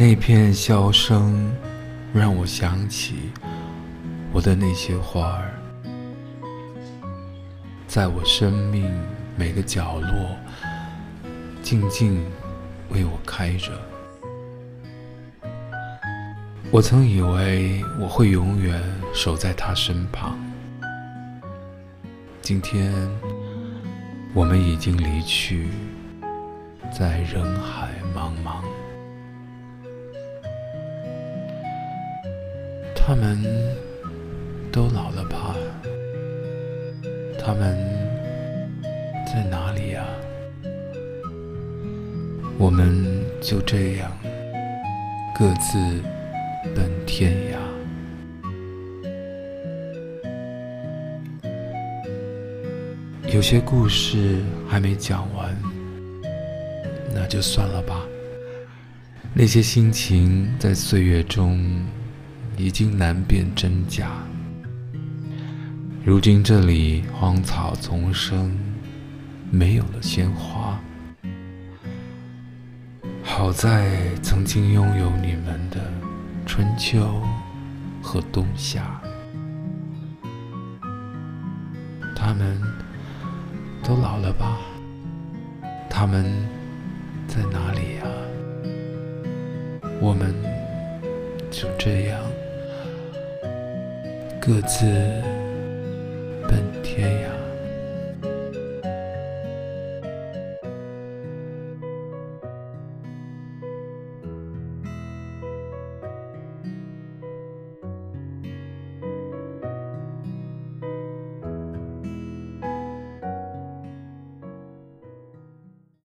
那片笑声，让我想起我的那些花儿，在我生命每个角落，静静为我开着。我曾以为我会永远守在他身旁，今天我们已经离去，在人海茫茫。他们都老了吧？他们在哪里呀？我们就这样各自奔天涯。有些故事还没讲完，那就算了吧。那些心情在岁月中。已经难辨真假。如今这里荒草丛生，没有了鲜花。好在曾经拥有你们的春秋和冬夏。他们都老了吧？他们在哪里呀？我们就这样。各自